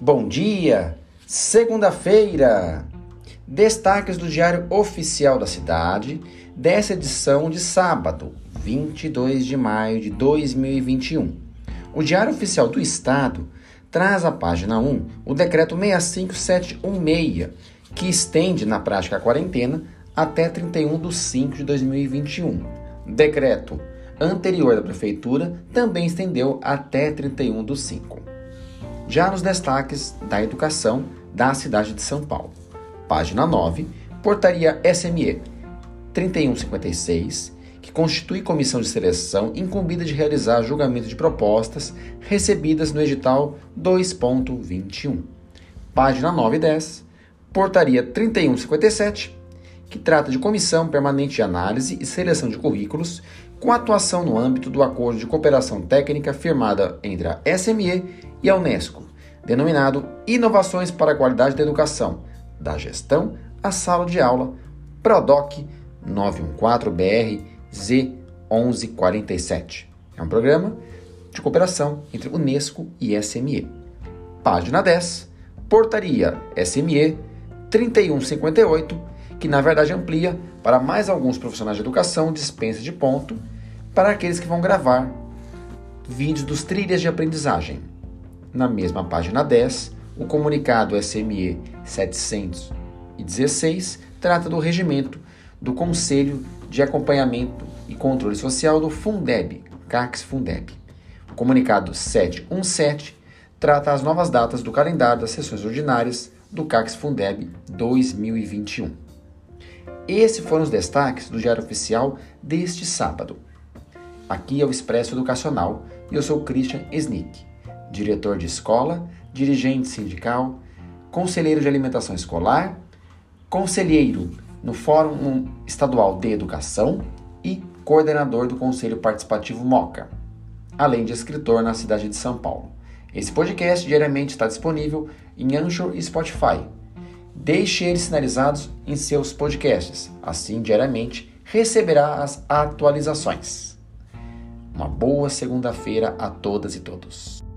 Bom dia! Segunda-feira! Destaques do Diário Oficial da Cidade dessa edição de sábado, 22 de maio de 2021. O Diário Oficial do Estado traz à página 1 o decreto 65716, que estende na prática a quarentena até 31 de 5 de 2021. Decreto anterior da Prefeitura também estendeu até 31 de 5 já nos destaques da educação da cidade de São Paulo. Página 9, Portaria SME 3156, que constitui comissão de seleção incumbida de realizar julgamento de propostas recebidas no edital 2.21. Página 9 e 10, Portaria 3157, que trata de comissão permanente de análise e seleção de currículos com atuação no âmbito do acordo de cooperação técnica firmada entre a SME e a Unesco, denominado Inovações para a Qualidade da Educação, da Gestão à Sala de Aula, PRODOC 914-BR Z1147. É um programa de cooperação entre Unesco e SME. Página 10, Portaria SME 3158, que na verdade amplia para mais alguns profissionais de educação dispensa de ponto para aqueles que vão gravar vídeos dos trilhas de aprendizagem. Na mesma página 10, o comunicado SME 716 trata do regimento do Conselho de Acompanhamento e Controle Social do Fundeb, CACS Fundeb. O comunicado 717 trata as novas datas do calendário das sessões ordinárias do CACS Fundeb 2021. Esses foram os destaques do Diário Oficial deste sábado. Aqui é o Expresso Educacional e eu sou Christian Snick, diretor de escola, dirigente sindical, conselheiro de alimentação escolar, conselheiro no Fórum Estadual de Educação e coordenador do Conselho Participativo MOCA, além de escritor na cidade de São Paulo. Esse podcast diariamente está disponível em Anchor e Spotify. Deixe eles sinalizados em seus podcasts, assim diariamente receberá as atualizações. Uma boa segunda-feira a todas e todos.